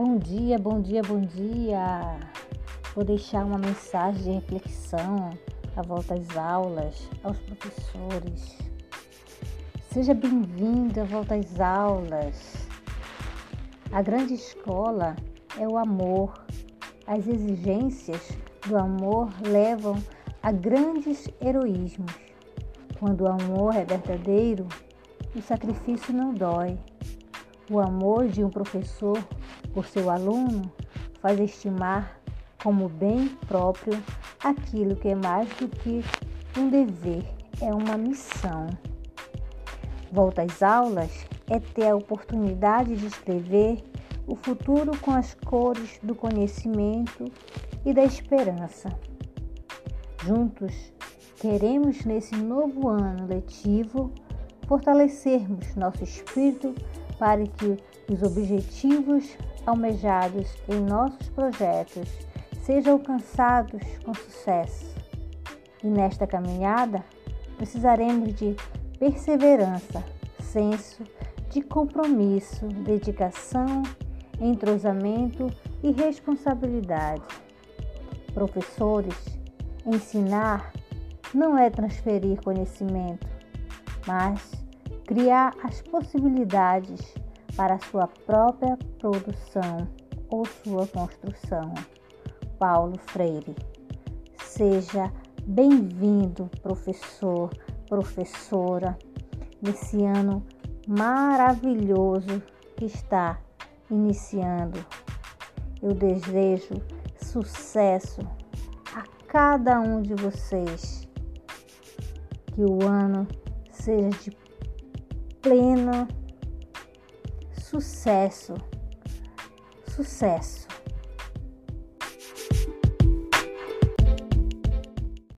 Bom dia, bom dia, bom dia. Vou deixar uma mensagem de reflexão à volta às aulas, aos professores. Seja bem-vindo à volta às aulas. A grande escola é o amor. As exigências do amor levam a grandes heroísmos. Quando o amor é verdadeiro, o sacrifício não dói. O amor de um professor por seu aluno faz estimar como bem próprio aquilo que é mais do que um dever, é uma missão. Volta às aulas é ter a oportunidade de escrever o futuro com as cores do conhecimento e da esperança. Juntos, queremos nesse novo ano letivo fortalecermos nosso espírito para que os objetivos almejados em nossos projetos sejam alcançados com sucesso. E nesta caminhada, precisaremos de perseverança, senso de compromisso, dedicação, entrosamento e responsabilidade. Professores, ensinar não é transferir conhecimento, mas criar as possibilidades para sua própria produção ou sua construção. Paulo Freire. Seja bem-vindo, professor, professora, nesse ano maravilhoso que está iniciando. Eu desejo sucesso a cada um de vocês. Que o ano seja de pleno sucesso. Sucesso.